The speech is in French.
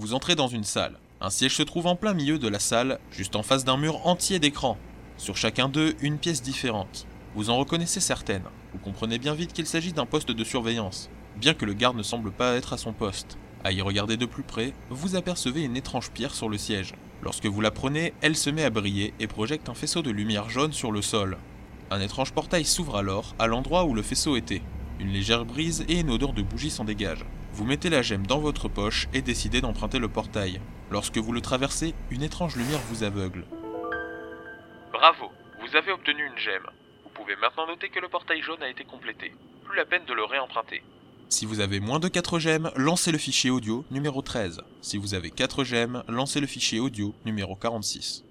Vous entrez dans une salle. Un siège se trouve en plein milieu de la salle, juste en face d'un mur entier d'écrans. Sur chacun d'eux, une pièce différente. Vous en reconnaissez certaines. Vous comprenez bien vite qu'il s'agit d'un poste de surveillance, bien que le garde ne semble pas être à son poste. À y regarder de plus près, vous apercevez une étrange pierre sur le siège. Lorsque vous la prenez, elle se met à briller et projette un faisceau de lumière jaune sur le sol. Un étrange portail s'ouvre alors à l'endroit où le faisceau était. Une légère brise et une odeur de bougie s'en dégage. Vous mettez la gemme dans votre poche et décidez d'emprunter le portail. Lorsque vous le traversez, une étrange lumière vous aveugle. Bravo, vous avez obtenu une gemme. Vous pouvez maintenant noter que le portail jaune a été complété. Plus la peine de le réemprunter. Si vous avez moins de 4 gemmes, lancez le fichier audio numéro 13. Si vous avez 4 gemmes, lancez le fichier audio numéro 46.